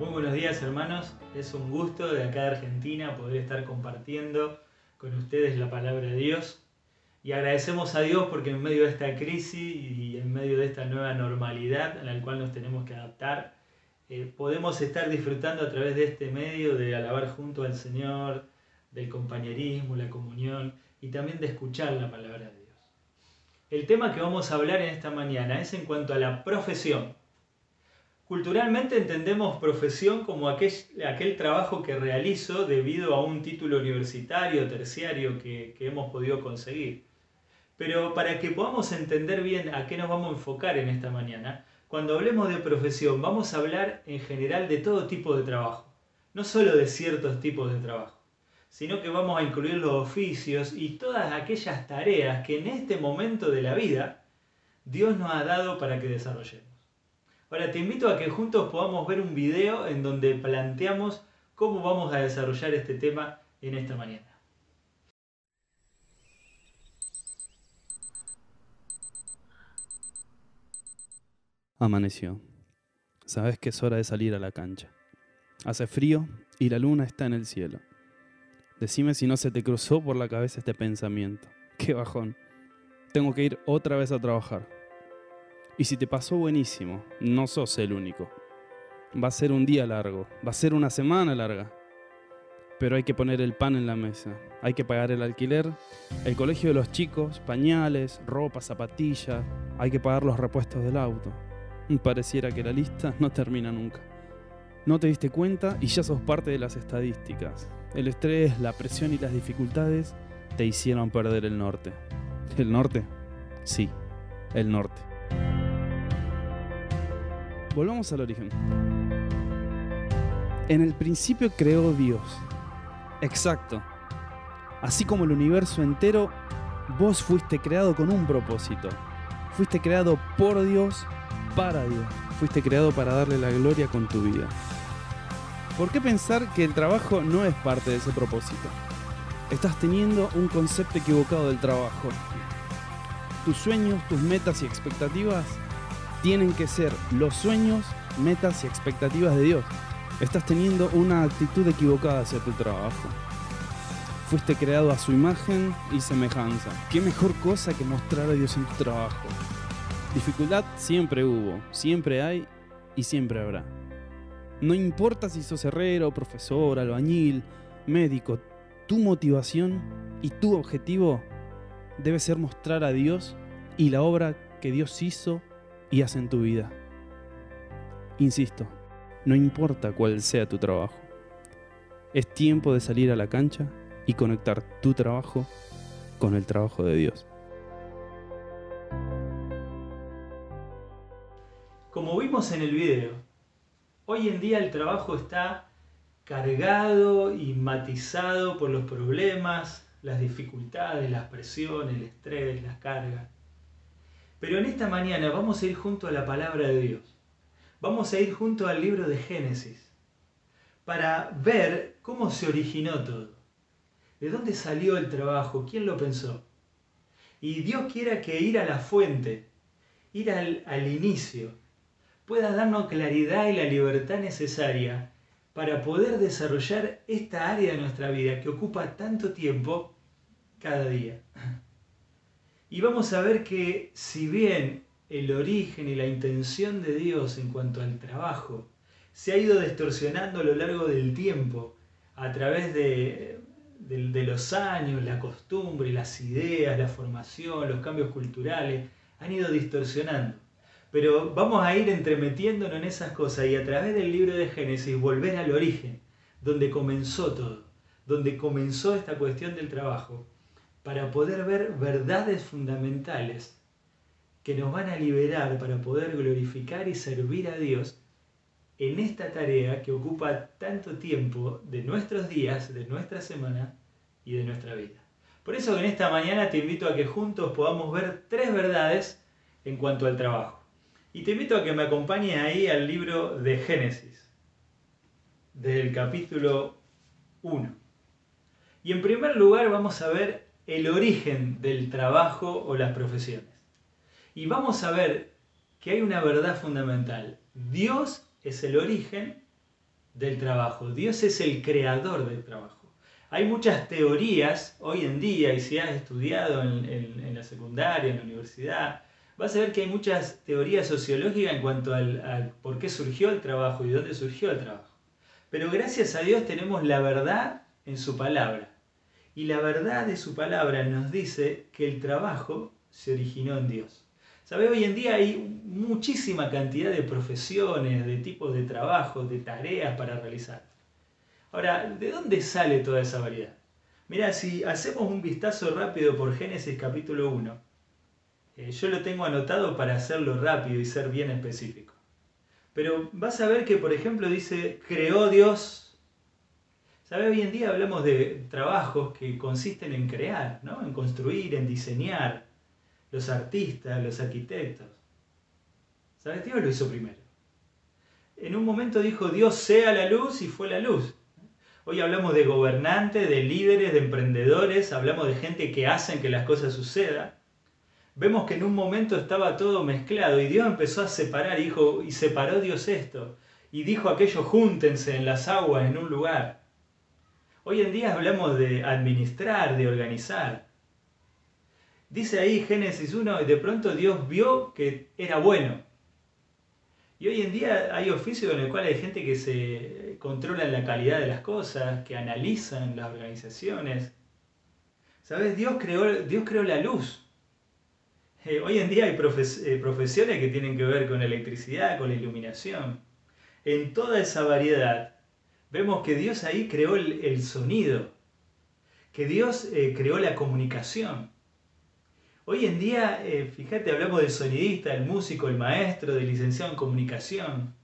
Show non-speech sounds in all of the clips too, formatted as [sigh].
Muy buenos días hermanos, es un gusto de acá de Argentina poder estar compartiendo con ustedes la palabra de Dios y agradecemos a Dios porque en medio de esta crisis y en medio de esta nueva normalidad a la cual nos tenemos que adaptar, eh, podemos estar disfrutando a través de este medio de alabar junto al Señor, del compañerismo, la comunión y también de escuchar la palabra de Dios. El tema que vamos a hablar en esta mañana es en cuanto a la profesión. Culturalmente entendemos profesión como aquel, trabajo que realizo debido a un título universitario, terciario que, que hemos podido conseguir. Pero para que podamos entender bien a qué nos vamos a enfocar en esta mañana, cuando hablemos de profesión vamos a hablar en general de todo tipo de trabajo, no solo de ciertos tipos de trabajo, sino que vamos a incluir los oficios y todas aquellas tareas que en este momento de la vida Dios nos ha dado para que desarrollemos. Ahora te invito a que juntos podamos ver un video en donde planteamos cómo vamos a desarrollar este tema en esta mañana. Amaneció. Sabes que es hora de salir a la cancha. Hace frío y la luna está en el cielo. Decime si no se te cruzó por la cabeza este pensamiento. Qué bajón. Tengo que ir otra vez a trabajar. Y si te pasó buenísimo, no sos el único. Va a ser un día largo, va a ser una semana larga. Pero hay que poner el pan en la mesa, hay que pagar el alquiler, el colegio de los chicos, pañales, ropa, zapatillas, hay que pagar los repuestos del auto. Pareciera que la lista no termina nunca. No te diste cuenta y ya sos parte de las estadísticas. El estrés, la presión y las dificultades te hicieron perder el norte. ¿El norte? Sí, el norte. Volvamos al origen. En el principio creó Dios. Exacto. Así como el universo entero, vos fuiste creado con un propósito. Fuiste creado por Dios, para Dios. Fuiste creado para darle la gloria con tu vida. ¿Por qué pensar que el trabajo no es parte de ese propósito? Estás teniendo un concepto equivocado del trabajo. Tus sueños, tus metas y expectativas tienen que ser los sueños, metas y expectativas de Dios. Estás teniendo una actitud equivocada hacia tu trabajo. Fuiste creado a su imagen y semejanza. ¿Qué mejor cosa que mostrar a Dios en tu trabajo? Dificultad siempre hubo, siempre hay y siempre habrá. No importa si sos herrero, profesor, albañil, médico, tu motivación y tu objetivo debe ser mostrar a Dios y la obra que Dios hizo y hace en tu vida. Insisto, no importa cuál sea tu trabajo. Es tiempo de salir a la cancha y conectar tu trabajo con el trabajo de Dios. Como vimos en el video, hoy en día el trabajo está cargado y matizado por los problemas, las dificultades, las presiones, el estrés, las cargas. Pero en esta mañana vamos a ir junto a la palabra de Dios. Vamos a ir junto al libro de Génesis para ver cómo se originó todo. ¿De dónde salió el trabajo? ¿Quién lo pensó? Y Dios quiera que ir a la fuente, ir al, al inicio, pueda darnos claridad y la libertad necesaria para poder desarrollar esta área de nuestra vida que ocupa tanto tiempo cada día. Y vamos a ver que si bien el origen y la intención de Dios en cuanto al trabajo se ha ido distorsionando a lo largo del tiempo a través de, los años, la costumbre, las ideas, la formación, los cambios culturales, han ido distorsionando. Pero vamos a ir entremetiéndonos en esas cosas y a través del libro de Génesis volver al origen, donde comenzó todo, donde comenzó esta cuestión del trabajo para poder ver verdades fundamentales que nos van a liberar para poder glorificar y servir a Dios en esta tarea que ocupa tanto tiempo de nuestros días, de nuestra semana y de nuestra vida. Por eso en esta mañana te invito a que juntos podamos ver tres verdades en cuanto al trabajo. Y te invito a que me acompañes ahí al libro de Génesis, del capítulo 1. Y en primer lugar vamos a ver el origen del trabajo o las profesiones. Y vamos a ver que hay una verdad fundamental. Dios es el origen del trabajo, Dios es el creador del trabajo. Hay muchas teorías hoy en día, y si has estudiado en, la secundaria, en la universidad, vas a ver que hay muchas teorías sociológicas en cuanto al, al por qué surgió el trabajo y dónde surgió el trabajo. Pero gracias a Dios tenemos la verdad en su palabra. Y la verdad de su palabra nos dice que el trabajo se originó en Dios. ¿Sabe? Hoy en día hay muchísima cantidad de profesiones, de tipos de trabajos, de tareas para realizar. Ahora, ¿de dónde sale toda esa variedad? Mira, si hacemos un vistazo rápido por Génesis capítulo 1, eh, yo lo tengo anotado para hacerlo rápido y ser bien específico. Pero vas a ver que, por ejemplo, dice, creó Dios. ¿Sabe? Hoy en día hablamos de trabajos que consisten en crear, ¿no? en construir, en diseñar, los artistas, los arquitectos. ¿Sabes? Dios lo hizo primero. En un momento dijo Dios sea la luz y fue la luz. Hoy hablamos de gobernantes, de líderes, de emprendedores, hablamos de gente que hacen que las cosas sucedan. Vemos que en un momento estaba todo mezclado y Dios empezó a separar dijo, y separó Dios esto. Y dijo aquello, júntense en las aguas en un lugar. Hoy en día hablamos de administrar, de organizar. Dice ahí Génesis 1, de pronto Dios vio que era bueno. Y hoy en día hay oficios en el cual hay gente que se controla la calidad de las cosas, que analizan las organizaciones. ¿Sabes? Dios creó, Dios creó la luz. Eh, hoy en día hay eh, profesiones que tienen que ver con electricidad, con la iluminación. En toda esa variedad, vemos que Dios ahí creó el, sonido, que Dios eh, creó la comunicación. Hoy en día, eh, fíjate, hablamos del sonidista, el músico, el maestro, del licenciado en comunicación.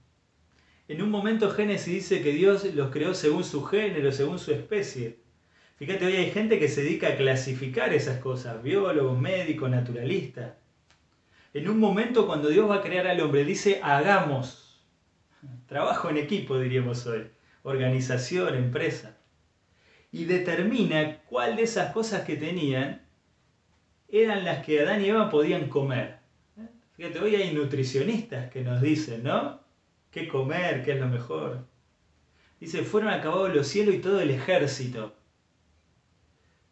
En un momento Génesis dice que Dios los creó según su género, según su especie. Fíjate, hoy hay gente que se dedica a clasificar esas cosas, biólogos, médicos, naturalistas. En un momento cuando Dios va a crear al hombre, dice hagamos. Trabajo en equipo, diríamos hoy. Organización, empresa. Y determina cuál de esas cosas que tenían eran las que Adán y Eva podían comer. Fíjate, hoy hay nutricionistas que nos dicen, ¿no? ¿Qué comer? ¿Qué es lo mejor? Dice, fueron acabados los cielos y todo el ejército.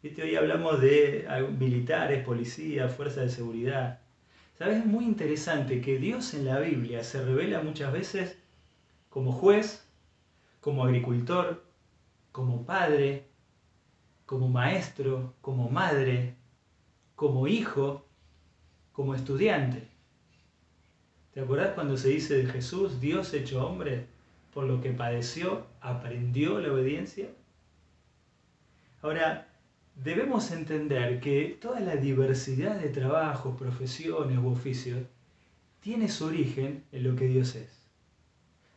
¿Viste? Hoy hablamos de militares, policías, fuerzas de seguridad. ¿Sabes? Es muy interesante que Dios en la Biblia se revela muchas veces como juez, como agricultor, como padre, como maestro, como madre, como hijo, como estudiante. ¿Te acordás cuando se dice de Jesús, Dios hecho hombre, por lo que padeció, aprendió la obediencia? Ahora, debemos entender que toda la diversidad de trabajos, profesiones u oficios tiene su origen en lo que Dios es.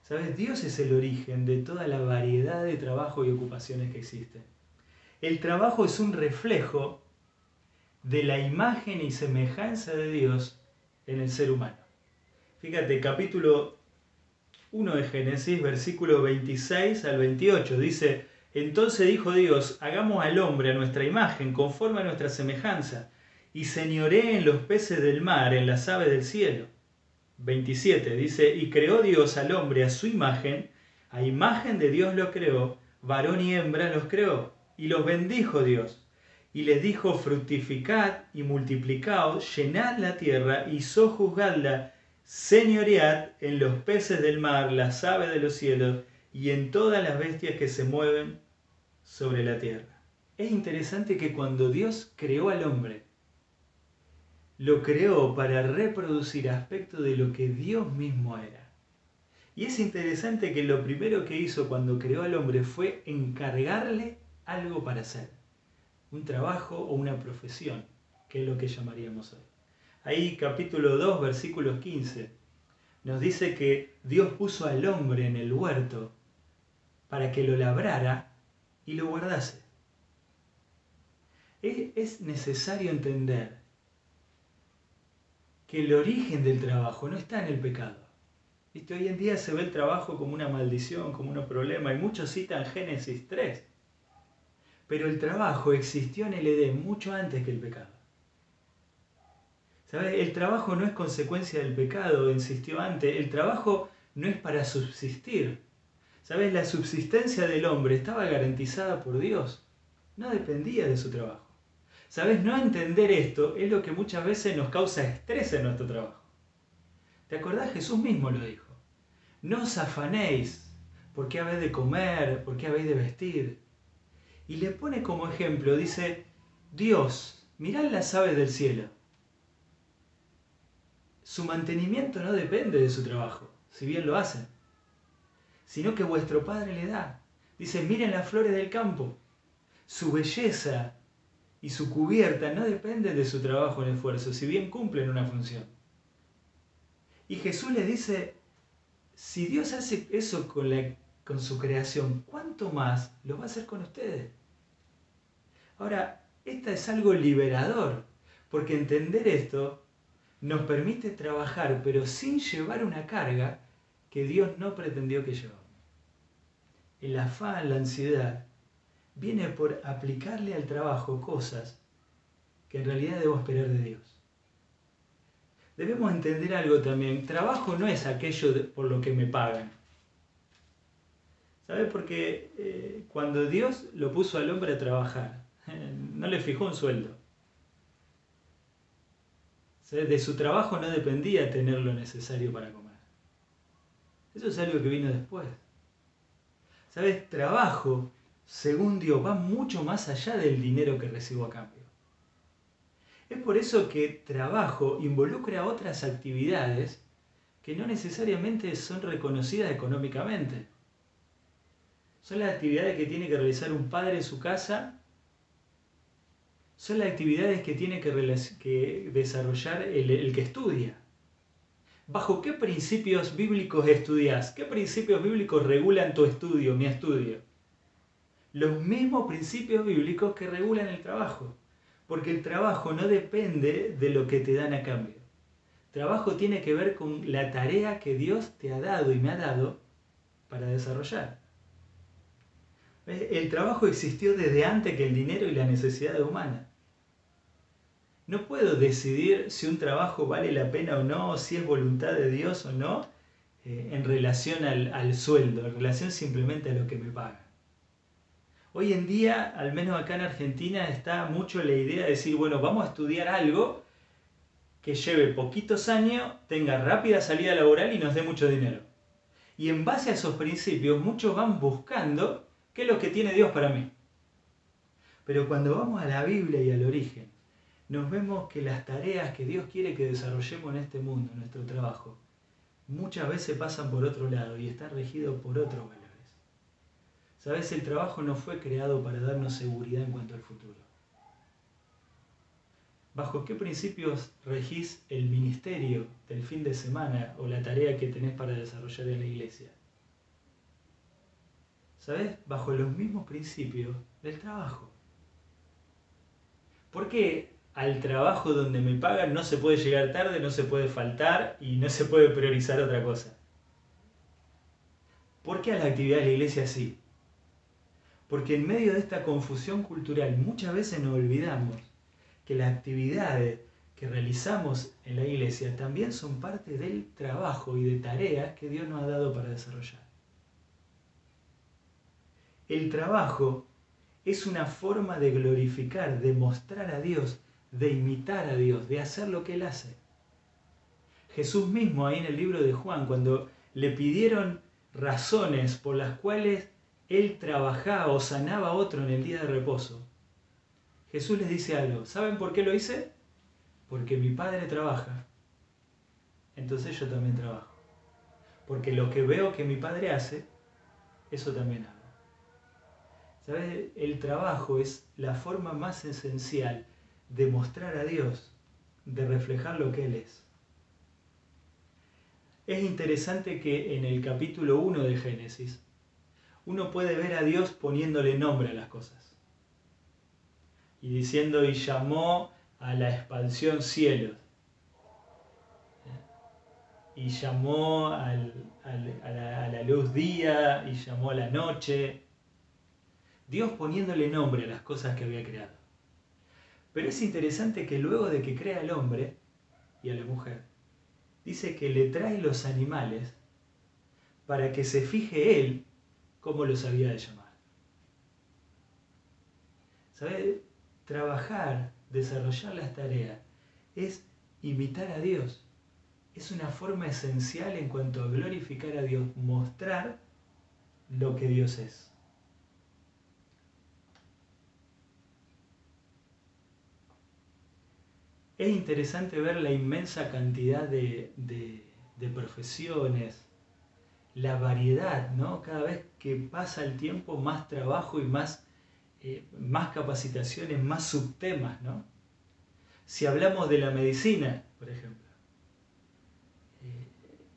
¿Sabes? Dios es el origen de toda la variedad de trabajos y ocupaciones que existen. El trabajo es un reflejo de la imagen y semejanza de Dios en el ser humano. Fíjate, capítulo 1 de Génesis, versículo 26 al 28, dice, entonces dijo Dios, hagamos al hombre a nuestra imagen, conforme a nuestra semejanza, y señoré en los peces del mar, en las aves del cielo. 27 dice, y creó Dios al hombre a su imagen, a imagen de Dios lo creó, varón y hembra los creó, y los bendijo Dios y les dijo, fructificad y multiplicaos, llenad la tierra y sojuzgadla, señoread en los peces del mar, las aves de los cielos y en todas las bestias que se mueven sobre la tierra. Es interesante que cuando Dios creó al hombre, lo creó para reproducir aspectos de lo que Dios mismo era. Y es interesante que lo primero que hizo cuando creó al hombre fue encargarle algo para hacer un trabajo o una profesión, que es lo que llamaríamos hoy. Ahí capítulo 2, versículos 15, nos dice que Dios puso al hombre en el huerto para que lo labrara y lo guardase. Es necesario entender que el origen del trabajo no está en el pecado. Hoy en día se ve el trabajo como una maldición, como un problema, y muchos citan Génesis 3, pero el trabajo existió en el Edén mucho antes que el pecado. ¿Sabes? El trabajo no es consecuencia del pecado, insistió antes. El trabajo no es para subsistir. ¿Sabes? La subsistencia del hombre estaba garantizada por Dios. No dependía de su trabajo. ¿Sabes? No entender esto es lo que muchas veces nos causa estrés en nuestro trabajo. ¿Te acordás? Jesús mismo lo dijo. No os afanéis por qué habéis de comer, por qué habéis de vestir. Y le pone como ejemplo, dice, Dios, mirad las aves del cielo. Su mantenimiento no depende de su trabajo, si bien lo hacen sino que vuestro Padre le da. Dice, miren las flores del campo. Su belleza y su cubierta no dependen de su trabajo en esfuerzo, si bien cumplen una función. Y Jesús le dice, si Dios hace eso con, con su creación, ¿cuánto más lo va a hacer con ustedes? Ahora, esto es algo liberador, porque entender esto nos permite trabajar, pero sin llevar una carga que Dios no pretendió que llevara el afán, la ansiedad, viene por aplicarle al trabajo cosas que en realidad debo esperar de Dios. Debemos entender algo también. Trabajo no es aquello por lo que me pagan. ¿Sabes? Porque eh, cuando Dios lo puso al hombre a trabajar, [laughs] no le fijó un sueldo. De su trabajo no dependía tener lo necesario para comer. Eso es algo que vino después. ¿Sabes? Trabajo, según Dios, va mucho más allá del dinero que recibo a cambio. Es por eso que trabajo involucra otras actividades que no necesariamente son reconocidas económicamente. Son las actividades que tiene que realizar un padre en su casa, son las actividades que tiene que, desarrollar el que estudia. ¿Bajo qué principios bíblicos estudias? ¿Qué principios bíblicos regulan tu estudio, mi estudio? Los mismos principios bíblicos que regulan el trabajo. Porque el trabajo no depende de lo que te dan a cambio. Trabajo tiene que ver con la tarea que Dios te ha dado y me ha dado para desarrollar. El trabajo existió desde antes que el dinero y la necesidad humana. No puedo decidir si un trabajo vale la pena o no, si es voluntad de Dios o no, eh, en relación al, sueldo, en relación simplemente a lo que me pagan. Hoy en día, al menos acá en Argentina, está mucho la idea de decir, bueno, vamos a estudiar algo que lleve poquitos años, tenga rápida salida laboral y nos dé mucho dinero. Y en base a esos principios, muchos van buscando qué es lo que tiene Dios para mí. Pero cuando vamos a la Biblia y al origen, nos vemos que las tareas que Dios quiere que desarrollemos en este mundo, en nuestro trabajo, muchas veces pasan por otro lado y están regidos por otros valores. Sabes, el trabajo no fue creado para darnos seguridad en cuanto al futuro. ¿Bajo qué principios regís el ministerio del fin de semana o la tarea que tenés para desarrollar en la iglesia? ¿Sabes? Bajo los mismos principios del trabajo. ¿Por qué al trabajo donde me pagan no se puede llegar tarde, no se puede faltar y no se puede priorizar otra cosa. ¿Por qué a la actividad de la iglesia sí? Porque en medio de esta confusión cultural muchas veces nos olvidamos que las actividades que realizamos en la iglesia también son parte del trabajo y de tareas que Dios nos ha dado para desarrollar. El trabajo es una forma de glorificar, de mostrar a Dios de imitar a Dios, de hacer lo que Él hace. Jesús mismo ahí en el libro de Juan, cuando le pidieron razones por las cuales Él trabajaba o sanaba a otro en el día de reposo, Jesús les dice algo. ¿Saben por qué lo hice? Porque mi Padre trabaja. Entonces yo también trabajo. Porque lo que veo que mi Padre hace, eso también hago. ¿Sabes? El trabajo es la forma más esencial de mostrar a Dios, de reflejar lo que Él es. Es interesante que en el capítulo 1 de Génesis uno puede ver a Dios poniéndole nombre a las cosas. Y diciendo, y llamó a la expansión cielos. Y llamó a, la, a la luz día, y llamó a la noche. Dios poniéndole nombre a las cosas que había creado. Pero es interesante que luego de que crea al hombre y a la mujer, dice que le trae los animales para que se fije él cómo los había de llamar. ¿Sabes? Trabajar, desarrollar las tareas, es imitar a Dios. Es una forma esencial en cuanto a glorificar a Dios, mostrar lo que Dios es. Es interesante ver la inmensa cantidad de, profesiones, la variedad, ¿no? Cada vez que pasa el tiempo, más trabajo y más, eh, más capacitaciones, más subtemas, ¿no? Si hablamos de la medicina, por ejemplo, eh,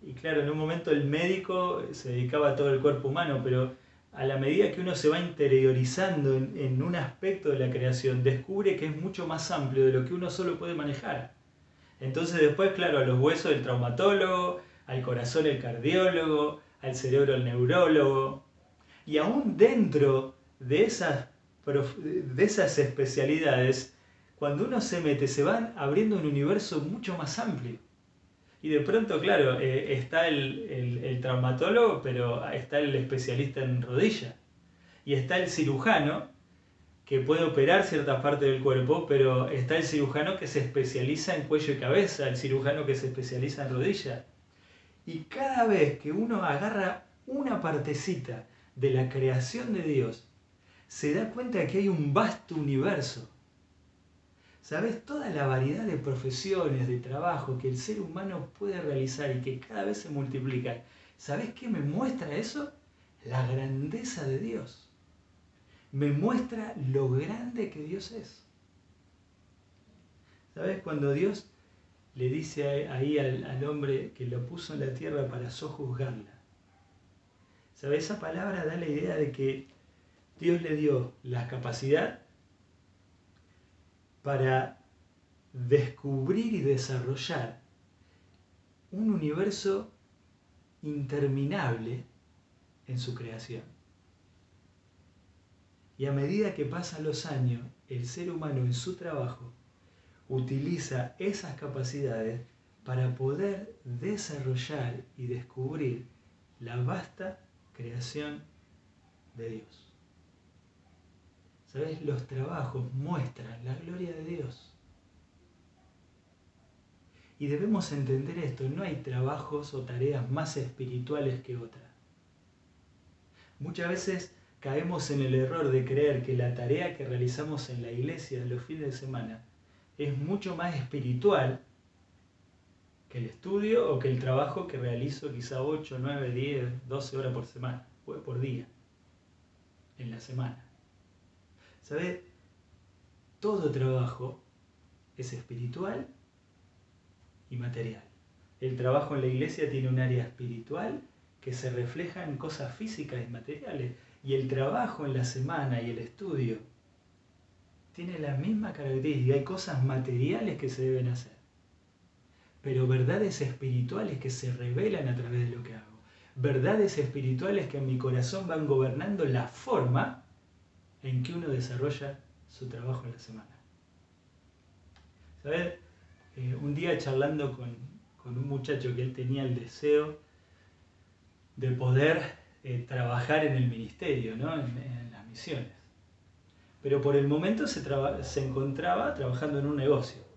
y claro, en un momento el médico se dedicaba a todo el cuerpo humano, pero a la medida que uno se va interiorizando en, un aspecto de la creación, descubre que es mucho más amplio de lo que uno solo puede manejar. Entonces después, claro, a los huesos el traumatólogo, al corazón el cardiólogo, al cerebro el neurólogo. Y aún dentro de esas, de esas especialidades, cuando uno se mete, se van abriendo un universo mucho más amplio. Y de pronto, claro, eh, está el, traumatólogo, pero está el especialista en rodilla. Y está el cirujano, que puede operar ciertas partes del cuerpo, pero está el cirujano que se especializa en cuello y cabeza, el cirujano que se especializa en rodilla. Y cada vez que uno agarra una partecita de la creación de Dios, se da cuenta que hay un vasto universo ¿Sabes? Toda la variedad de profesiones, de trabajo que el ser humano puede realizar y que cada vez se multiplican. ¿Sabes qué me muestra eso? La grandeza de Dios. Me muestra lo grande que Dios es. ¿Sabes? Cuando Dios le dice ahí al, hombre que lo puso en la tierra para sojuzgarla. Esa palabra da la idea de que Dios le dio la capacidad para descubrir y desarrollar un universo interminable en su creación. Y a medida que pasan los años, el ser humano en su trabajo utiliza esas capacidades para poder desarrollar y descubrir la vasta creación de Dios. ¿Sabes? Los trabajos muestran la gloria de Dios. Y debemos entender esto, no hay trabajos o tareas más espirituales que otras. Muchas veces caemos en el error de creer que la tarea que realizamos en la iglesia los fines de semana es mucho más espiritual que el estudio o que el trabajo que realizo quizá 8, 9, 10, 12 horas por semana, por día, en la semana. ¿Sabes? Todo trabajo es espiritual y material. El trabajo en la iglesia tiene un área espiritual que se refleja en cosas físicas y materiales. Y el trabajo en la semana y el estudio tiene la misma característica. Hay cosas materiales que se deben hacer, pero verdades espirituales que se revelan a través de lo que hago. Verdades espirituales que en mi corazón van gobernando la forma en que uno desarrolla su trabajo en la semana. ¿Sabes? Eh, un día charlando con, un muchacho que él tenía el deseo de poder eh, trabajar en el ministerio, ¿no? en, las misiones. Pero por el momento se, se encontraba trabajando en un negocio.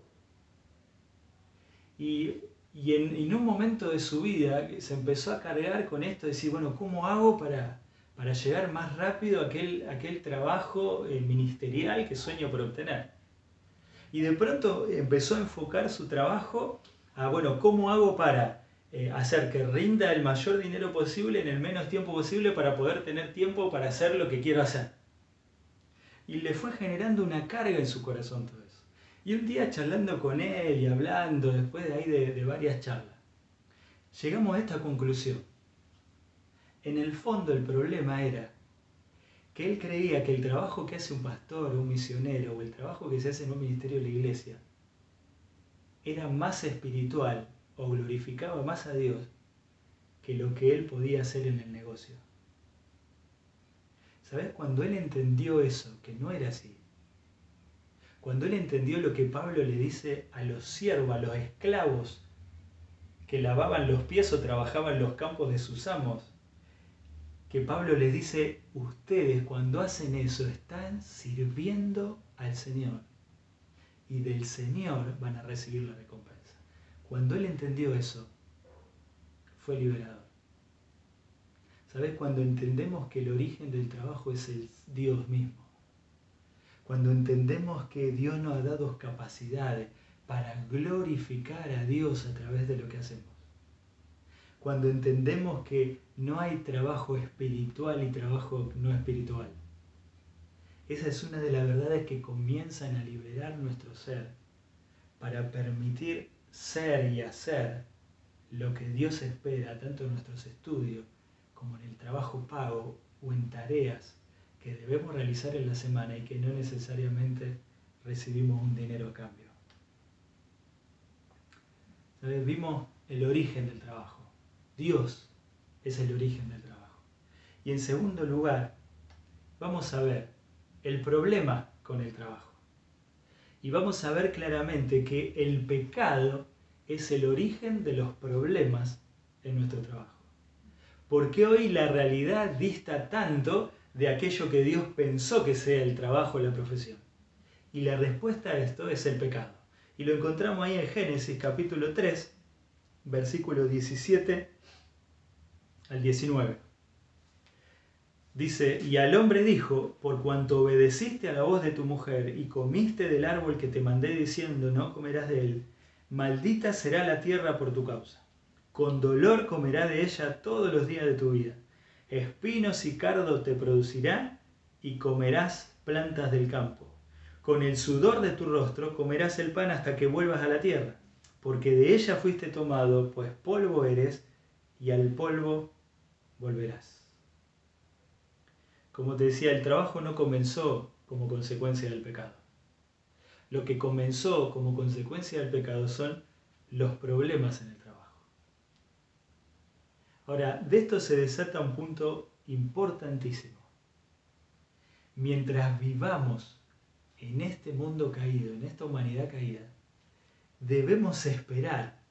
Y, en, en, un momento de su vida se empezó a cargar con esto, de decir, bueno, ¿cómo hago para, para llegar más rápido a aquel, aquel trabajo eh, ministerial que sueño por obtener. Y de pronto empezó a enfocar su trabajo a, bueno, ¿cómo hago para eh, hacer que rinda el mayor dinero posible en el menos tiempo posible para poder tener tiempo para hacer lo que quiero hacer? Y le fue generando una carga en su corazón todo. Y un día charlando con él y hablando, después de ahí de varias charlas, llegamos a esta conclusión en el fondo el problema era que él creía que el trabajo que hace un pastor, un misionero, o el trabajo que se hace en un ministerio de la iglesia, era más espiritual o glorificaba más a Dios que lo que él podía hacer en el negocio. ¿Sabes? Cuando él entendió eso, que no era así, cuando él entendió lo que Pablo le dice a los siervos, a los esclavos que lavaban los pies o trabajaban los campos de sus amos, que Pablo les dice, ustedes cuando hacen eso están sirviendo al Señor y del Señor van a recibir la recompensa. Cuando él entendió eso, fue liberador. ¿Sabes? Cuando entendemos que el origen del trabajo es el Dios mismo. Cuando entendemos que Dios nos ha dado capacidades para glorificar a Dios a través de lo que hacemos. Cuando entendemos que no hay trabajo espiritual y trabajo no espiritual. Esa es una de las verdades que comienzan a liberar nuestro ser para permitir ser y hacer lo que Dios espera tanto en nuestros estudios como en el trabajo pago o en tareas que debemos realizar en la semana y que no necesariamente recibimos un dinero a cambio. Vimos el origen del trabajo. Dios es el origen del trabajo. Y en segundo lugar, vamos a ver el problema con el trabajo. Y vamos a ver claramente que el pecado es el origen de los problemas en nuestro trabajo. ¿Por qué hoy la realidad dista tanto de aquello que Dios pensó que sea el trabajo o la profesión? Y la respuesta a esto es el pecado. Y lo encontramos ahí en Génesis capítulo 3, versículo 17 al 19. Dice, y al hombre dijo, por cuanto obedeciste a la voz de tu mujer y comiste del árbol que te mandé diciendo, no comerás de él, maldita será la tierra por tu causa. Con dolor comerá de ella todos los días de tu vida. Espinos y cardo te producirá y comerás plantas del campo. Con el sudor de tu rostro comerás el pan hasta que vuelvas a la tierra, porque de ella fuiste tomado, pues polvo eres, y al polvo volverás. Como te decía, el trabajo no comenzó como consecuencia del pecado. Lo que comenzó como consecuencia del pecado son los problemas en el trabajo. Ahora, de esto se desata un punto importantísimo. Mientras vivamos en este mundo caído, en esta humanidad caída, debemos esperar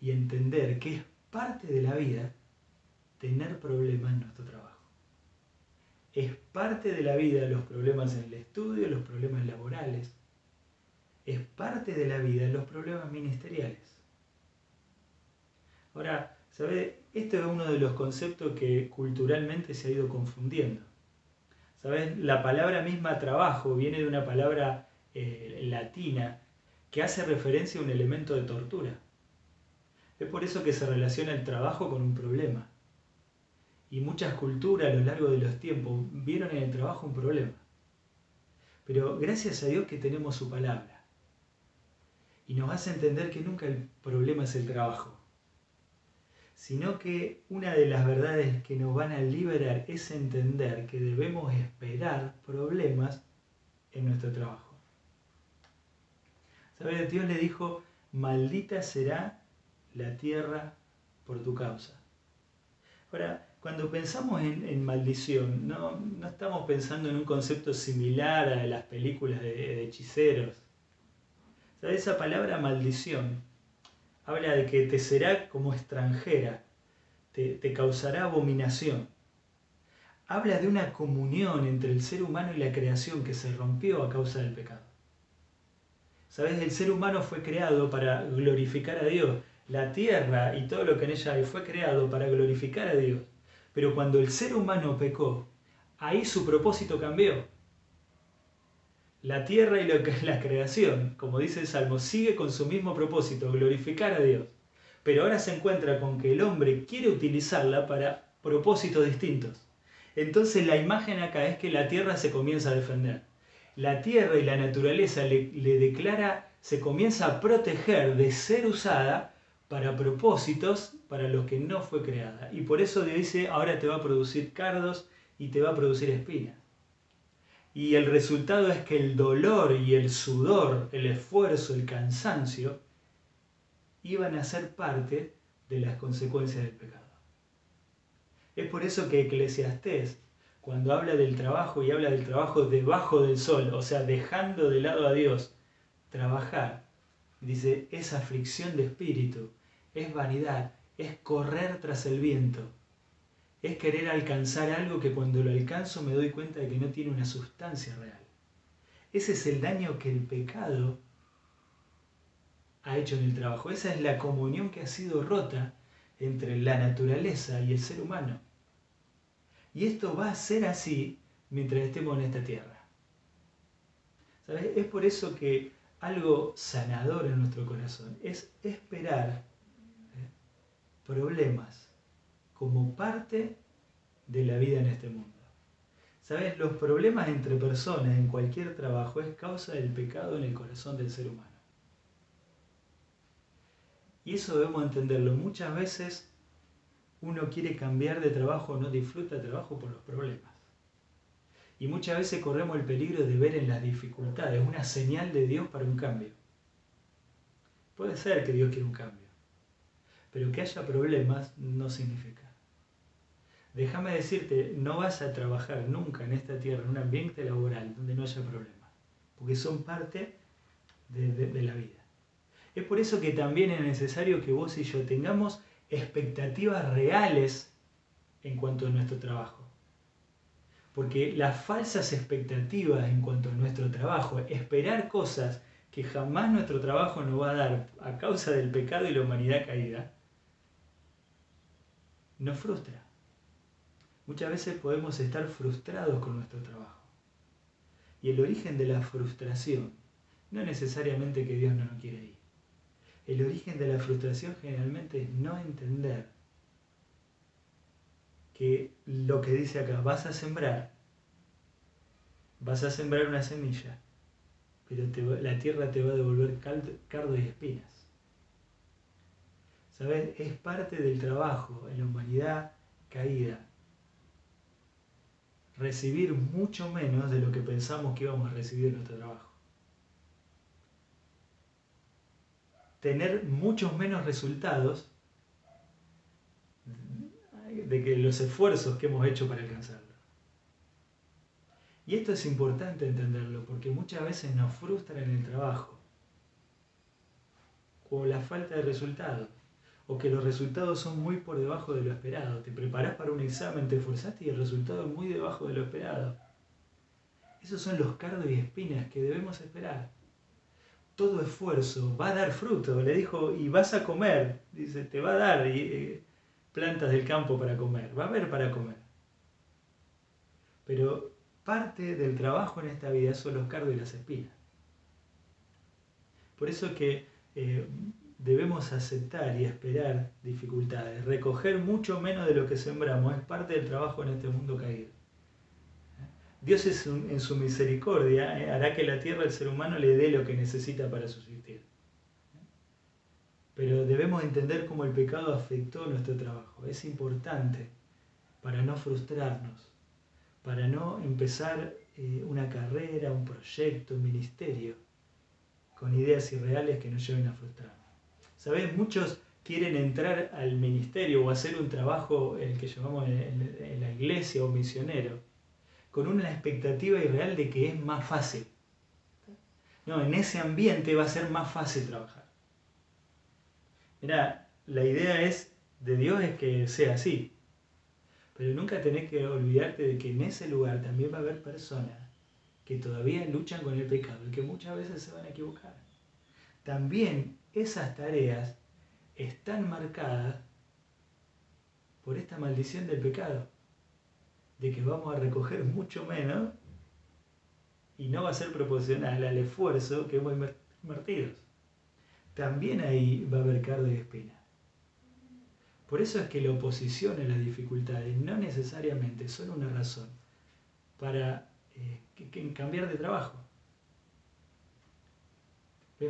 y entender que es parte de la vida tener problemas en nuestro trabajo. Es parte de la vida los problemas en el estudio, los problemas laborales. Es parte de la vida los problemas ministeriales. Ahora, ¿sabes? Esto es uno de los conceptos que culturalmente se ha ido confundiendo. ¿Sabes? La palabra misma trabajo viene de una palabra eh, latina que hace referencia a un elemento de tortura. Es por eso que se relaciona el trabajo con un problema. Y muchas culturas a lo largo de los tiempos vieron en el trabajo un problema. Pero gracias a Dios que tenemos su palabra. Y nos hace entender que nunca el problema es el trabajo, sino que una de las verdades que nos van a liberar es entender que debemos esperar problemas en nuestro trabajo. ¿Sabes? Dios le dijo, maldita será la tierra por tu causa. Ahora, cuando pensamos en, maldición, no, estamos pensando en un concepto similar a las películas de, hechiceros. esa palabra maldición habla de que te será como extranjera, te, te causará abominación. Habla de una comunión entre el ser humano y la creación que se rompió a causa del pecado. ¿Sabes? El ser humano fue creado para glorificar a Dios. La tierra y todo lo que en ella hay fue creado para glorificar a Dios. Pero cuando el ser humano pecó, ahí su propósito cambió. La tierra y la creación, como dice el Salmo, sigue con su mismo propósito, glorificar a Dios. Pero ahora se encuentra con que el hombre quiere utilizarla para propósitos distintos. Entonces la imagen acá es que la tierra se comienza a defender. La tierra y la naturaleza le, le declara, se comienza a proteger de ser usada para propósitos para los que no fue creada. Y por eso dice, ahora te va a producir cardos y te va a producir espinas. Y el resultado es que el dolor y el sudor, el esfuerzo, el cansancio, iban a ser parte de las consecuencias del pecado. Es por eso que Eclesiastés, cuando habla del trabajo y habla del trabajo debajo del sol, o sea, dejando de lado a Dios, trabajar, dice, esa aflicción de espíritu, es vanidad, es correr tras el viento. Es querer alcanzar algo que cuando lo alcanzo me doy cuenta de que no tiene una sustancia real. Ese es el daño que el pecado ha hecho en el trabajo. Esa es la comunión que ha sido rota entre la naturaleza y el ser humano. Y esto va a ser así mientras estemos en esta tierra. Es por eso que algo sanador en nuestro corazón es esperar ¿eh? problemas como parte de la vida en este mundo. ¿Sabes? Los problemas entre personas en cualquier trabajo es causa del pecado en el corazón del ser humano. Y eso debemos entenderlo. Muchas veces uno quiere cambiar de trabajo, no disfruta el trabajo por los problemas. Y muchas veces corremos el peligro de ver en las dificultades una señal de Dios para un cambio. Puede ser que Dios quiera un cambio, pero que haya problemas no significa. Déjame decirte, no vas a trabajar nunca en esta tierra, en un ambiente laboral donde no haya problemas, porque son parte de, la vida. Es por eso que también es necesario que vos y yo tengamos expectativas reales en cuanto a nuestro trabajo. Porque las falsas expectativas en cuanto a nuestro trabajo, esperar cosas que jamás nuestro trabajo nos va a dar a causa del pecado y la humanidad caída, nos frustra. Muchas veces podemos estar frustrados con nuestro trabajo. Y el origen de la frustración no es necesariamente que Dios no nos quiere ir. El origen de la frustración generalmente es no entender que lo que dice acá, vas a sembrar, vas a sembrar una semilla, pero la tierra te va a devolver cardo y espinas. ¿Sabes? Es parte del trabajo en la humanidad caída. Recibir mucho menos de lo que pensamos que íbamos a recibir en nuestro trabajo. Tener muchos menos resultados de que los esfuerzos que hemos hecho para alcanzarlo. Y esto es importante entenderlo porque muchas veces nos frustra en el trabajo, o la falta de resultados, o que los resultados son muy por debajo de lo esperado. Te preparas para un examen, te esforzaste y el resultado es muy debajo de lo esperado. Esos son los cardos y espinas que debemos esperar. Todo esfuerzo va a dar fruto. Le dijo, y vas a comer. Dice, te va a dar. Eh, plantas del campo para comer, va a haber para comer. Pero parte del trabajo en esta vida son los cardos y las espinas. Por eso es que eh, debemos aceptar y esperar dificultades. Recoger mucho menos de lo que sembramos es parte del trabajo en este mundo caído. Dios en su misericordia eh, hará que la tierra al ser humano le dé lo que necesita para subsistir. Pero debemos entender cómo el pecado afectó nuestro trabajo. Es importante para no frustrarnos, para no empezar eh, una carrera, un proyecto, un ministerio con ideas irreales que nos lleven a frustrarnos. ¿Sabes? Muchos quieren entrar al ministerio o hacer un trabajo, el que llamamos en, la iglesia o misionero, con una expectativa irreal de que es más fácil. No, en ese ambiente va a ser más fácil trabajar. Mira, la idea es de Dios es que sea así. Pero nunca tenés que olvidarte de que en ese lugar también va a haber personas que todavía luchan con el pecado y que muchas veces se van a equivocar. También esas tareas están marcadas por esta maldición del pecado, de que vamos a recoger mucho menos y no va a ser proporcional al esfuerzo que hemos invertido también ahí va a haber cardo y espina. Por eso es que la oposición a las dificultades no necesariamente son una razón para eh, cambiar de trabajo.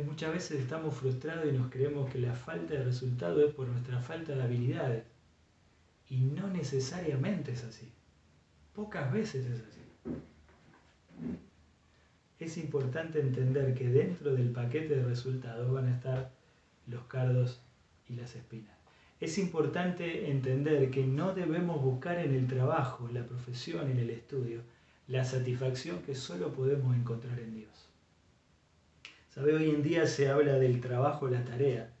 Muchas veces estamos frustrados y nos creemos que la falta de resultado es por nuestra falta de habilidades. Y no necesariamente es así. Pocas veces es así es importante entender que dentro del paquete de resultados van a estar los cardos y las espinas. Es importante entender que no debemos buscar en el trabajo, la profesión, en el estudio, la satisfacción que solo podemos encontrar en Dios. ¿Sabe? Hoy en día se habla del trabajo, la tarea,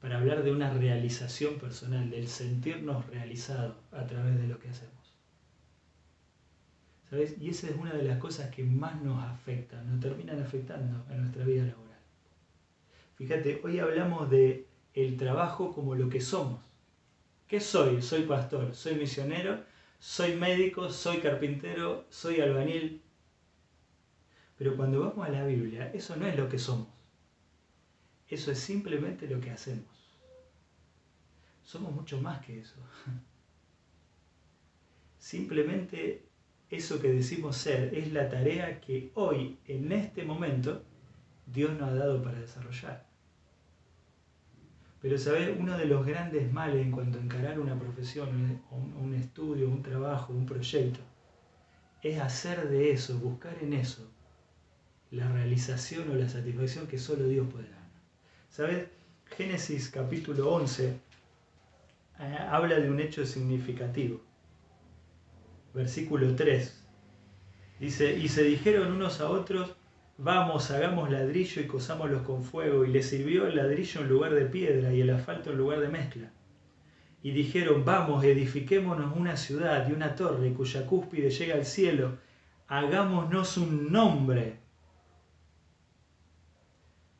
para hablar de una realización personal, del sentirnos realizados a través de lo que hacemos. ¿Sabes? Y esa es una de las cosas que más nos afectan, nos terminan afectando en nuestra vida laboral. Fíjate, hoy hablamos de el trabajo como lo que somos. ¿Qué soy? Soy pastor, soy misionero, soy médico, soy carpintero, soy albañil. Pero cuando vamos a la Biblia, eso no es lo que somos. Eso es simplemente lo que hacemos. Somos mucho más que eso. [laughs] Simplemente eso que decimos ser es la tarea que hoy, en este momento, Dios nos ha dado para desarrollar. Pero, ¿sabes? Uno de los grandes males en cuanto a encarar una profesión, un, estudio, un trabajo, un proyecto, es hacer de eso, buscar en eso, la realización o la satisfacción que solo Dios puede dar. ¿Sabes? Génesis capítulo 11 eh, habla de un hecho significativo. Versículo 3. Dice, y se dijeron unos a otros, Vamos, hagamos ladrillo y cosámoslos con fuego. Y les sirvió el ladrillo en lugar de piedra y el asfalto en lugar de mezcla. Y dijeron, vamos, edifiquémonos una ciudad y una torre cuya cúspide llega al cielo. Hagámonos un nombre.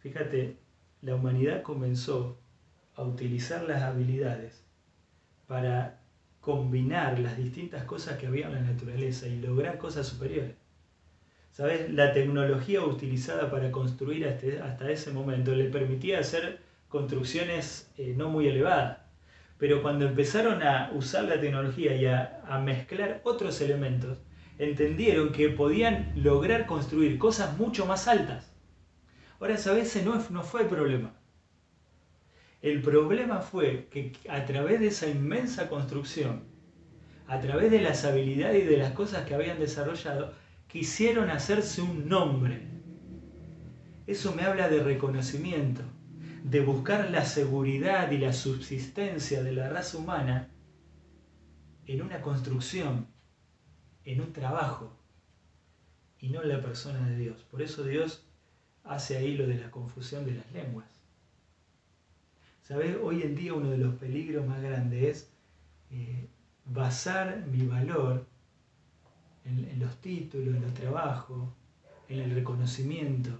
Fíjate, la humanidad comenzó a utilizar las habilidades para combinar las distintas cosas que había en la naturaleza y lograr cosas superiores. ¿Sabes? La tecnología utilizada para construir hasta, ese momento le permitía hacer construcciones eh, no muy elevadas. Pero cuando empezaron a usar la tecnología y a, a mezclar otros elementos, entendieron que podían lograr construir cosas mucho más altas. Ahora, ¿sabes? Ese no, no fue el problema. El problema fue que a través de esa inmensa construcción, a través de las habilidades y de las cosas que habían desarrollado, quisieron hacerse un nombre. Eso me habla de reconocimiento, de buscar la seguridad y la subsistencia de la raza humana en una construcción, en un trabajo, y no en la persona de Dios. Por eso Dios hace ahí lo de la confusión de las lenguas. ¿Sabes? Hoy en día uno de los peligros más grandes es eh, basar mi valor en, los títulos, en los trabajos, en el reconocimiento,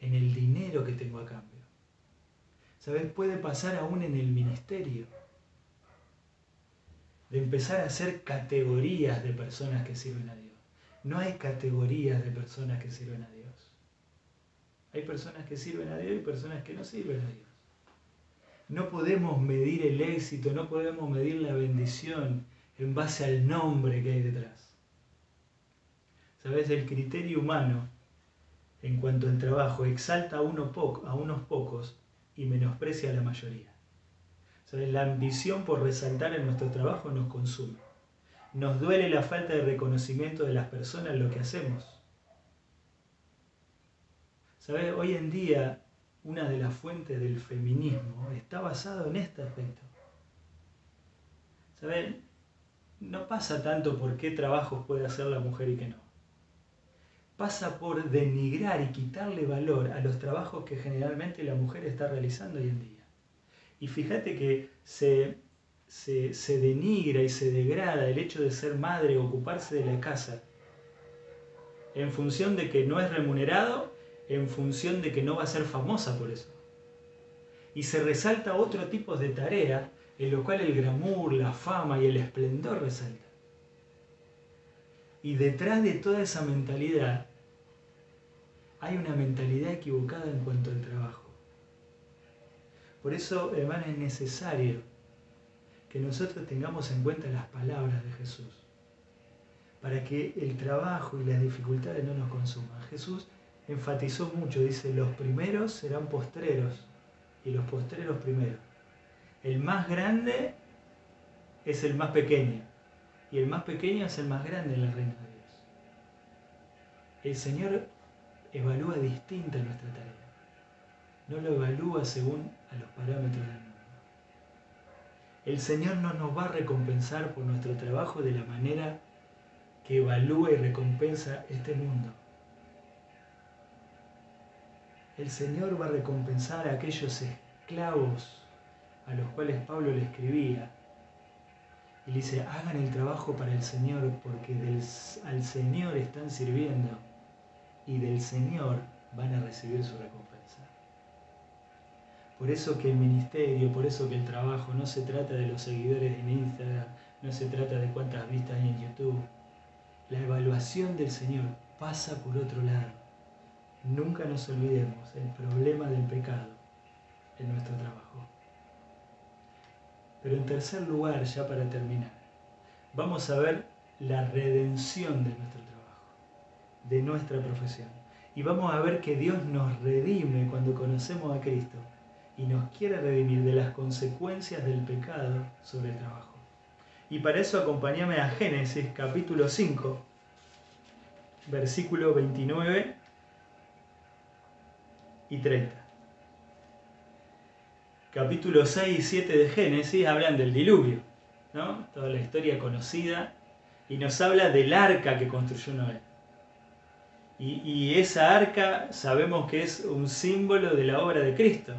en el dinero que tengo a cambio. ¿Sabes? Puede pasar aún en el ministerio. De empezar a hacer categorías de personas que sirven a Dios. No hay categorías de personas que sirven a Dios. Hay personas que sirven a Dios y personas que no sirven a Dios. No podemos medir el éxito, no podemos medir la bendición en base al nombre que hay detrás. ¿Sabes? El criterio humano en cuanto al trabajo exalta a, uno a unos pocos y menosprecia a la mayoría. ¿Sabes? La ambición por resaltar en nuestro trabajo nos consume. Nos duele la falta de reconocimiento de las personas en lo que hacemos. ¿Sabes? Hoy en día una de las fuentes del feminismo está basado en este aspecto. ¿Sabes? No pasa tanto por qué trabajos puede hacer la mujer y qué no pasa por denigrar y quitarle valor a los trabajos que generalmente la mujer está realizando hoy en día. Y fíjate que se, se, denigra y se degrada el hecho de ser madre, ocuparse de la casa, en función de que no es remunerado, en función de que no va a ser famosa por eso. Y se resalta otro tipo de tarea en lo cual el glamour, la fama y el esplendor resaltan. Y detrás de toda esa mentalidad hay una mentalidad equivocada en cuanto al trabajo. Por eso, hermano, es necesario que nosotros tengamos en cuenta las palabras de Jesús, para que el trabajo y las dificultades no nos consuman. Jesús enfatizó mucho, dice, los primeros serán postreros y los postreros primeros. El más grande es el más pequeño y el más pequeño es el más grande en la reino de Dios. El Señor evalúa distinta nuestra tarea. No lo evalúa según a los parámetros del mundo. El Señor no nos va a recompensar por nuestro trabajo de la manera que evalúa y recompensa este mundo. El Señor va a recompensar a aquellos esclavos a los cuales Pablo le escribía. Y le dice, hagan el trabajo para el Señor porque al Señor están sirviendo y del Señor van a recibir su recompensa. Por eso que el ministerio, por eso que el trabajo no se trata de los seguidores en Instagram, no se trata de cuántas vistas hay en YouTube. La evaluación del Señor pasa por otro lado. Nunca nos olvidemos el problema del pecado en nuestro trabajo. Pero en tercer lugar, ya para terminar, vamos a ver la redención de nuestro trabajo, de nuestra profesión. Y vamos a ver que Dios nos redime cuando conocemos a Cristo y nos quiere redimir de las consecuencias del pecado sobre el trabajo. Y para eso acompáñame a Génesis capítulo 5, versículo 29 y 30. Capítulo 6 y 7 de Génesis hablan del diluvio, ¿no? Toda la historia conocida y nos habla del arca que construyó Noé. Y, y esa arca sabemos que es un símbolo de la obra de Cristo,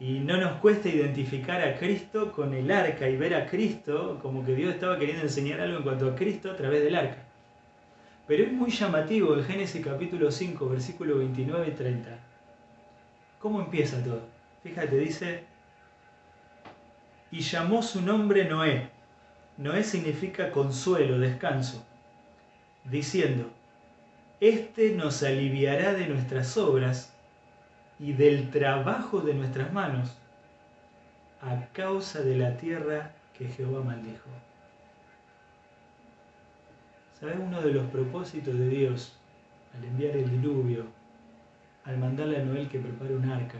y no nos cuesta identificar a Cristo con el arca y ver a Cristo como que Dios estaba queriendo enseñar algo en cuanto a Cristo a través del arca. Pero es muy llamativo el Génesis capítulo 5, versículo 29 y 30. ¿Cómo empieza todo? Fíjate, dice, y llamó su nombre Noé. Noé significa consuelo, descanso, diciendo, Este nos aliviará de nuestras obras y del trabajo de nuestras manos a causa de la tierra que Jehová maldijo. ¿Sabes uno de los propósitos de Dios al enviar el diluvio, al mandarle a Noé que prepare un arca,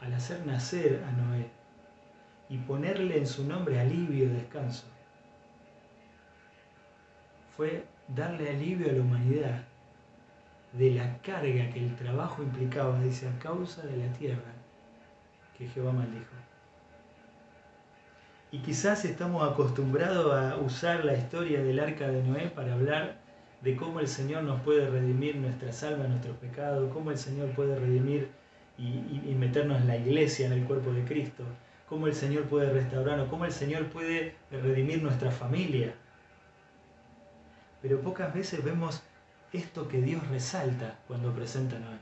al hacer nacer a Noé y ponerle en su nombre alivio y descanso? Fue darle alivio a la humanidad de la carga que el trabajo implicaba, dice, a causa de la tierra que Jehová maldijo. Y quizás estamos acostumbrados a usar la historia del arca de Noé para hablar de cómo el Señor nos puede redimir nuestras almas, nuestros pecados, cómo el Señor puede redimir y, meternos en la iglesia, en el cuerpo de Cristo, cómo el Señor puede restaurarnos, cómo el Señor puede redimir nuestra familia. Pero pocas veces vemos esto que Dios resalta cuando presenta a Noé.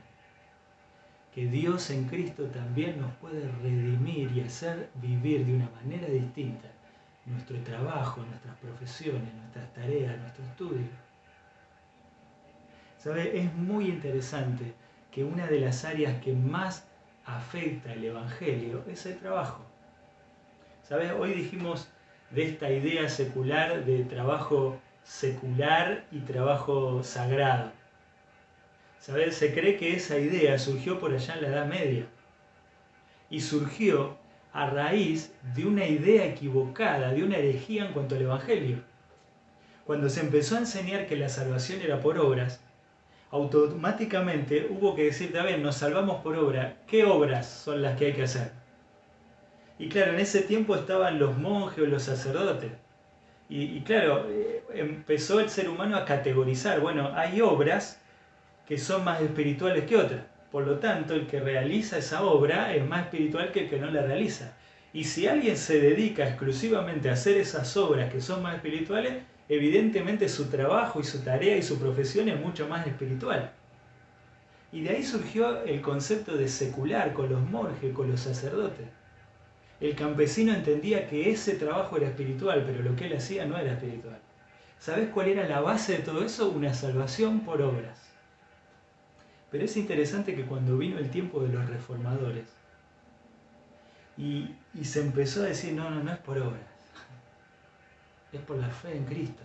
Que Dios en Cristo también nos puede redimir y hacer vivir de una manera distinta nuestro trabajo, nuestras profesiones, nuestras tareas, nuestro estudio. ¿Sabe? Es muy interesante que una de las áreas que más afecta al Evangelio es el trabajo. ¿Sabe? Hoy dijimos de esta idea secular de trabajo secular y trabajo sagrado. ¿Sabes? Se cree que esa idea surgió por allá en la Edad Media y surgió a raíz de una idea equivocada, de una herejía en cuanto al Evangelio. Cuando se empezó a enseñar que la salvación era por obras, automáticamente hubo que decir, ver, nos salvamos por obra, ¿qué obras son las que hay que hacer? Y claro, en ese tiempo estaban los monjes o los sacerdotes. Y, claro, eh, empezó el ser humano a categorizar, bueno, hay obras que son más espirituales que otras. Por lo tanto, el que realiza esa obra es más espiritual que el que no la realiza. Y si alguien se dedica exclusivamente a hacer esas obras que son más espirituales, evidentemente su trabajo y su tarea y su profesión es mucho más espiritual. Y de ahí surgió el concepto de secular con los monjes, con los sacerdotes el campesino entendía que ese trabajo era espiritual, pero lo que él hacía no era espiritual. ¿Sabes cuál era la base de todo eso? Una salvación por obras. Pero es interesante que cuando vino el tiempo de los reformadores y, y se empezó a decir, no, no, no es por obras, es por la fe en Cristo.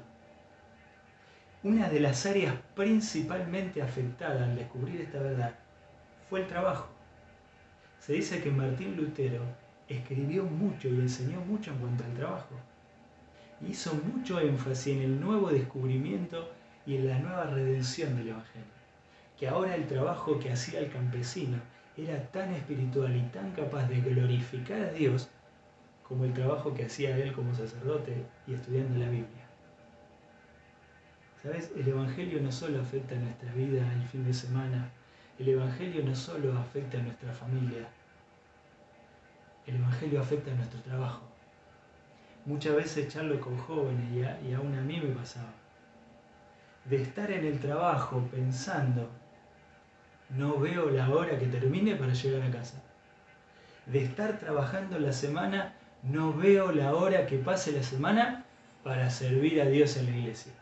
Una de las áreas principalmente afectadas al descubrir esta verdad fue el trabajo. Se dice que Martín Lutero escribió mucho y enseñó mucho en cuanto al trabajo. Hizo mucho énfasis en el nuevo descubrimiento y en la nueva redención del Evangelio. Que ahora el trabajo que hacía el campesino era tan espiritual y tan capaz de glorificar a Dios como el trabajo que hacía él como sacerdote y estudiando la Biblia. ¿Sabes? El Evangelio no solo afecta a nuestra vida el fin de semana, el Evangelio no solo afecta a nuestra familia, El Evangelio afecta a nuestro trabajo. Muchas veces charlo con jóvenes y, y aún a mí me pasaba. De estar en el trabajo pensando, no veo la hora que termine para llegar a casa. De estar trabajando la semana, no veo la hora que pase la semana para servir a Dios en la iglesia.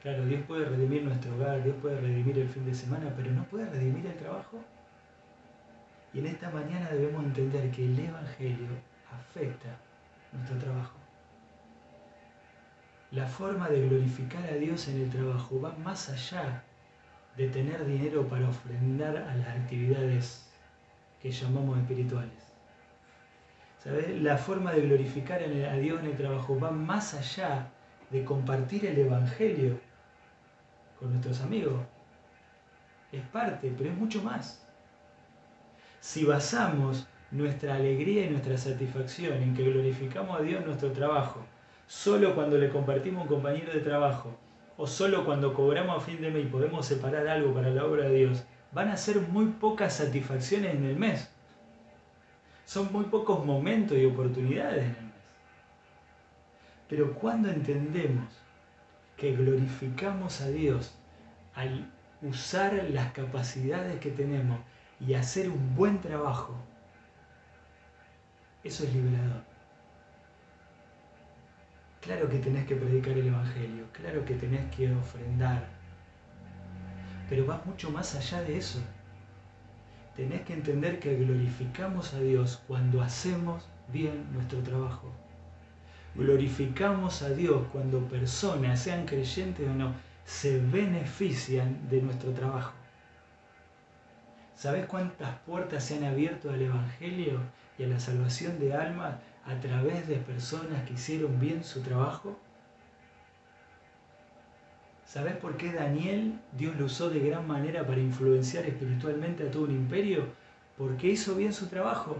Claro, Dios puede redimir nuestro hogar, Dios puede redimir el fin de semana, pero no puede redimir el trabajo. Y en esta mañana debemos entender que el Evangelio afecta nuestro trabajo. La forma de glorificar a Dios en el trabajo va más allá de tener dinero para ofrendar a las actividades que llamamos espirituales. ¿Sabes? La forma de glorificar a Dios en el trabajo va más allá de compartir el Evangelio con nuestros amigos. Es parte, pero es mucho más. Si basamos nuestra alegría y nuestra satisfacción en que glorificamos a Dios en nuestro trabajo, solo cuando le compartimos a un compañero de trabajo, o solo cuando cobramos a fin de mes y podemos separar algo para la obra de Dios, van a ser muy pocas satisfacciones en el mes. Son muy pocos momentos y oportunidades. Pero cuando entendemos que glorificamos a Dios al usar las capacidades que tenemos y hacer un buen trabajo, eso es liberador. Claro que tenés que predicar el Evangelio, claro que tenés que ofrendar, pero va mucho más allá de eso. Tenés que entender que glorificamos a Dios cuando hacemos bien nuestro trabajo. Glorificamos a Dios cuando personas, sean creyentes o no, se benefician de nuestro trabajo. ¿Sabes cuántas puertas se han abierto al Evangelio y a la salvación de almas a través de personas que hicieron bien su trabajo? ¿Sabes por qué Daniel Dios lo usó de gran manera para influenciar espiritualmente a todo un imperio? Porque hizo bien su trabajo.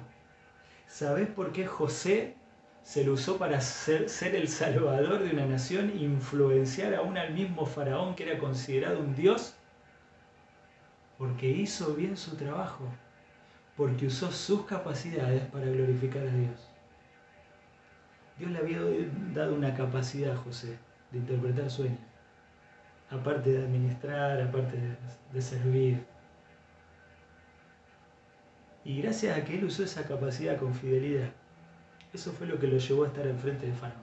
¿Sabes por qué José se lo usó para ser, ser, el salvador de una nación, influenciar aún al mismo faraón que era considerado un dios? Porque hizo bien su trabajo, porque usó sus capacidades para glorificar a Dios. Dios le había dado una capacidad a José de interpretar sueños aparte de administrar, aparte de, servir. Y gracias a que él usó esa capacidad con fidelidad, eso fue lo que lo llevó a estar enfrente de Faraón.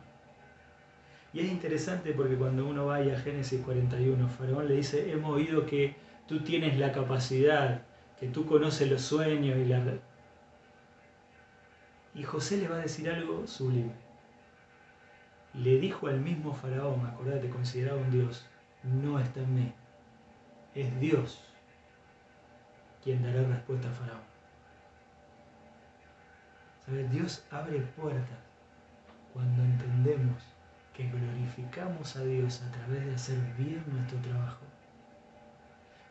Y es interesante porque cuando uno va a Génesis 41, Faraón le dice, hemos oído que tú tienes la capacidad, que tú conoces los sueños y la... Y José le va a decir algo sublime. Le dijo al mismo Faraón, acordate, considerado un Dios, no está en mí. Es Dios quien dará respuesta a Faraón. Dios abre puertas cuando entendemos que glorificamos a Dios a través de hacer bien nuestro trabajo.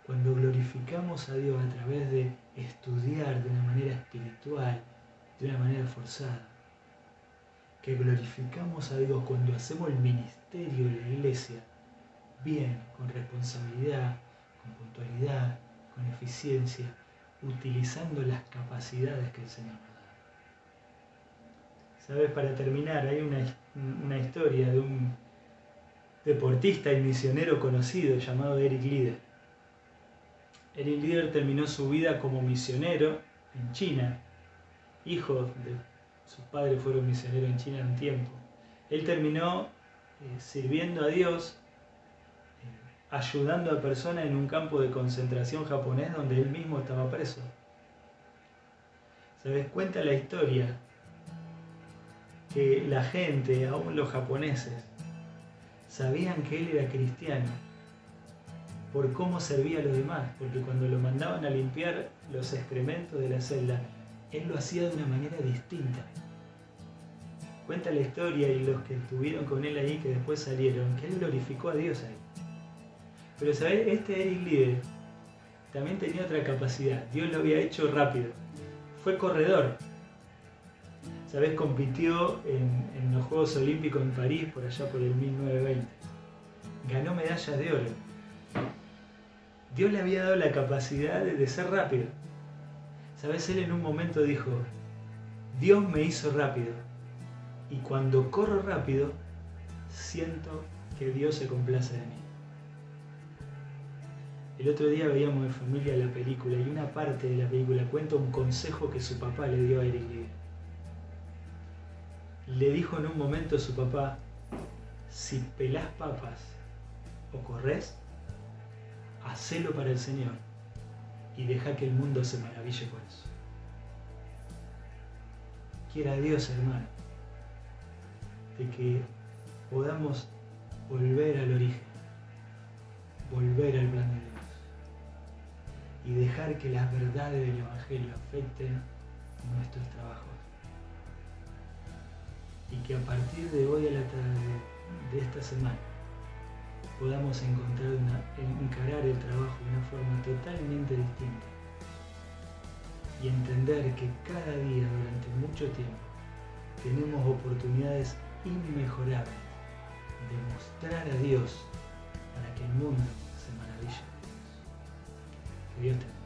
Cuando glorificamos a Dios a través de estudiar de una manera espiritual, de una manera forzada. Que glorificamos a Dios cuando hacemos el ministerio de la iglesia bien, con responsabilidad, con puntualidad, con eficiencia, utilizando las capacidades que el Señor nos da. ¿Sabes? Para terminar, hay una, historia de un deportista y misionero conocido llamado Eric Lieder. Eric Lieder terminó su vida como misionero en China, hijo de sus padres fueron misioneros en China un tiempo. Él terminó eh, sirviendo a Dios ayudando a personas en un campo de concentración japonés donde él mismo estaba preso. ¿Sabes? Cuenta la historia que la gente, aún los japoneses, sabían que él era cristiano por cómo servía a los demás, porque cuando lo mandaban a limpiar los excrementos de la celda, él lo hacía de una manera distinta. Cuenta la historia y los que estuvieron con él ahí, que después salieron, que él glorificó a Dios ahí. Pero ¿sabes? Este Eric Líder también tenía otra capacidad. Dios lo había hecho rápido. Fue corredor. ¿Sabes? Compitió en, los Juegos Olímpicos en París por allá por el 1920. Ganó medalla de oro. Dios le había dado la capacidad de, ser rápido. Sabes, él en un momento dijo, Dios me hizo rápido y cuando corro rápido siento que Dios se complace de mí. El otro día veíamos en familia la película y una parte de la película cuenta un consejo que su papá le dio a Eric Le dijo en un momento a su papá, si pelás papas o corres, hacelo para el Señor y deja que el mundo se maraville por eso. Quiera Dios, hermano, de que podamos volver al origen, volver al plan de Dios y dejar que las verdades del Evangelio afecten nuestros trabajos. Y que a partir de hoy a la tarde de esta semana podamos encontrar una, encarar el trabajo de una forma totalmente distinta y entender que cada día durante mucho tiempo tenemos oportunidades inmejorables de mostrar a Dios para que el mundo se maraville. Que Dios te